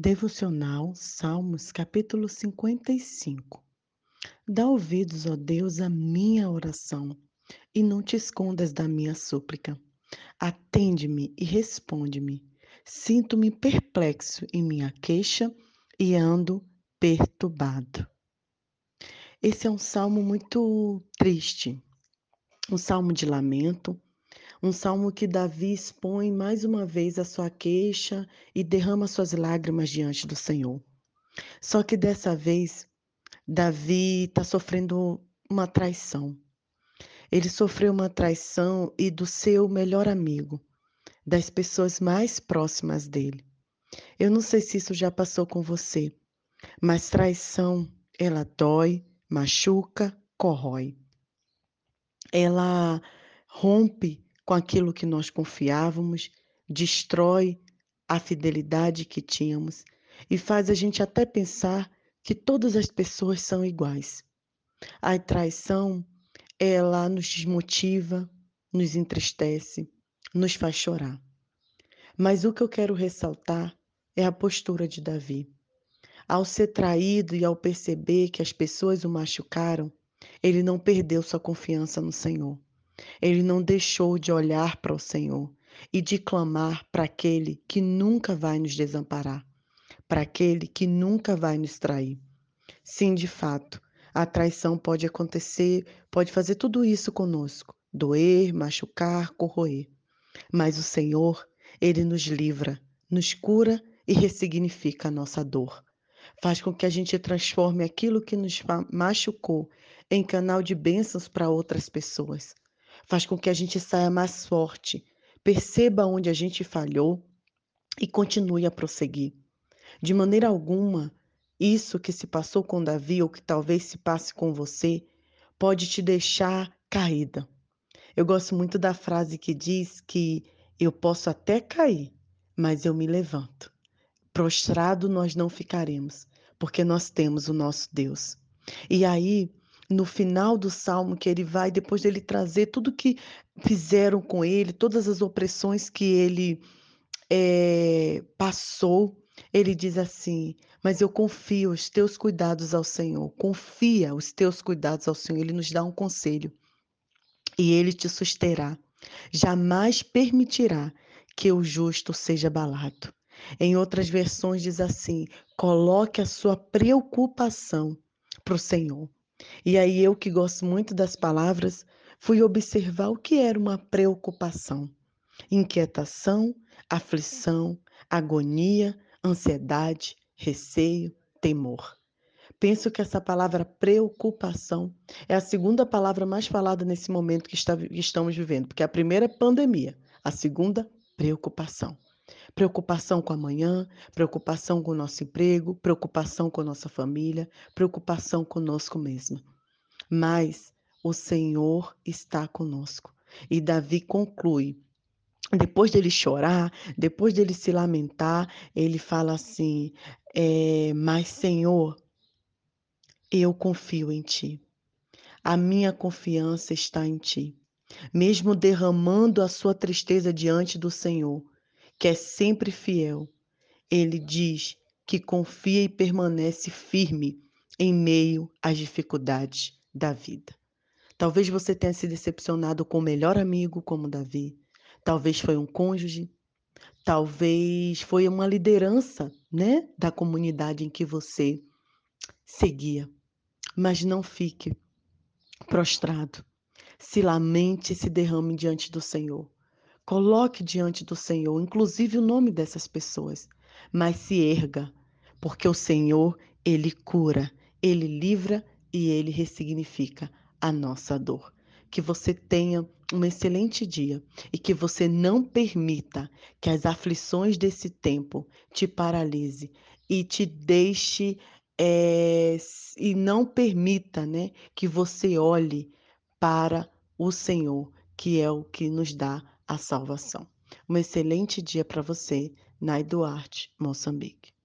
Devocional Salmos, capítulo 55. Dá ouvidos, ó Deus, à minha oração, e não te escondas da minha súplica. Atende-me e responde-me. Sinto-me perplexo em minha queixa e ando perturbado. Esse é um salmo muito triste, um salmo de lamento, um salmo que Davi expõe mais uma vez a sua queixa e derrama suas lágrimas diante do Senhor. Só que dessa vez, Davi está sofrendo uma traição. Ele sofreu uma traição e do seu melhor amigo, das pessoas mais próximas dele. Eu não sei se isso já passou com você, mas traição, ela dói, machuca, corrói. Ela rompe com aquilo que nós confiávamos, destrói a fidelidade que tínhamos e faz a gente até pensar que todas as pessoas são iguais. A traição, ela nos desmotiva, nos entristece, nos faz chorar. Mas o que eu quero ressaltar é a postura de Davi. Ao ser traído e ao perceber que as pessoas o machucaram, ele não perdeu sua confiança no Senhor. Ele não deixou de olhar para o Senhor e de clamar para aquele que nunca vai nos desamparar, para aquele que nunca vai nos trair. Sim, de fato, a traição pode acontecer, pode fazer tudo isso conosco, doer, machucar, corroer. Mas o Senhor, ele nos livra, nos cura e ressignifica a nossa dor. Faz com que a gente transforme aquilo que nos machucou em canal de bênçãos para outras pessoas faz com que a gente saia mais forte, perceba onde a gente falhou e continue a prosseguir. De maneira alguma, isso que se passou com Davi ou que talvez se passe com você pode te deixar caída. Eu gosto muito da frase que diz que eu posso até cair, mas eu me levanto. Prostrado nós não ficaremos, porque nós temos o nosso Deus. E aí, no final do salmo, que ele vai, depois dele trazer tudo que fizeram com ele, todas as opressões que ele é, passou, ele diz assim: Mas eu confio os teus cuidados ao Senhor, confia os teus cuidados ao Senhor. Ele nos dá um conselho e ele te susterá. Jamais permitirá que o justo seja abalado. Em outras versões diz assim: coloque a sua preocupação para o Senhor. E aí eu que gosto muito das palavras, fui observar o que era uma preocupação. Inquietação, aflição, agonia, ansiedade, receio, temor. Penso que essa palavra preocupação é a segunda palavra mais falada nesse momento que, está, que estamos vivendo, porque a primeira é pandemia, a segunda, preocupação. Preocupação com amanhã, preocupação com o nosso emprego, preocupação com nossa família, preocupação conosco mesmo. Mas o Senhor está conosco. E Davi conclui depois dele chorar, depois dele se lamentar, ele fala assim: é, Mas Senhor, eu confio em Ti. A minha confiança está em Ti. Mesmo derramando a sua tristeza diante do Senhor, que é sempre fiel. Ele diz que confia e permanece firme em meio às dificuldades da vida. Talvez você tenha se decepcionado com o melhor amigo, como Davi. Talvez foi um cônjuge. Talvez foi uma liderança, né, da comunidade em que você seguia. Mas não fique prostrado. Se lamente e se derrame diante do Senhor. Coloque diante do Senhor, inclusive o nome dessas pessoas, mas se erga, porque o Senhor, ele cura, ele livra e ele ressignifica a nossa dor. Que você tenha um excelente dia e que você não permita que as aflições desse tempo te paralise e te deixe é, e não permita, né, que você olhe para o Senhor, que é o que nos dá a salvação. Um excelente dia para você, Nai Duarte, Moçambique.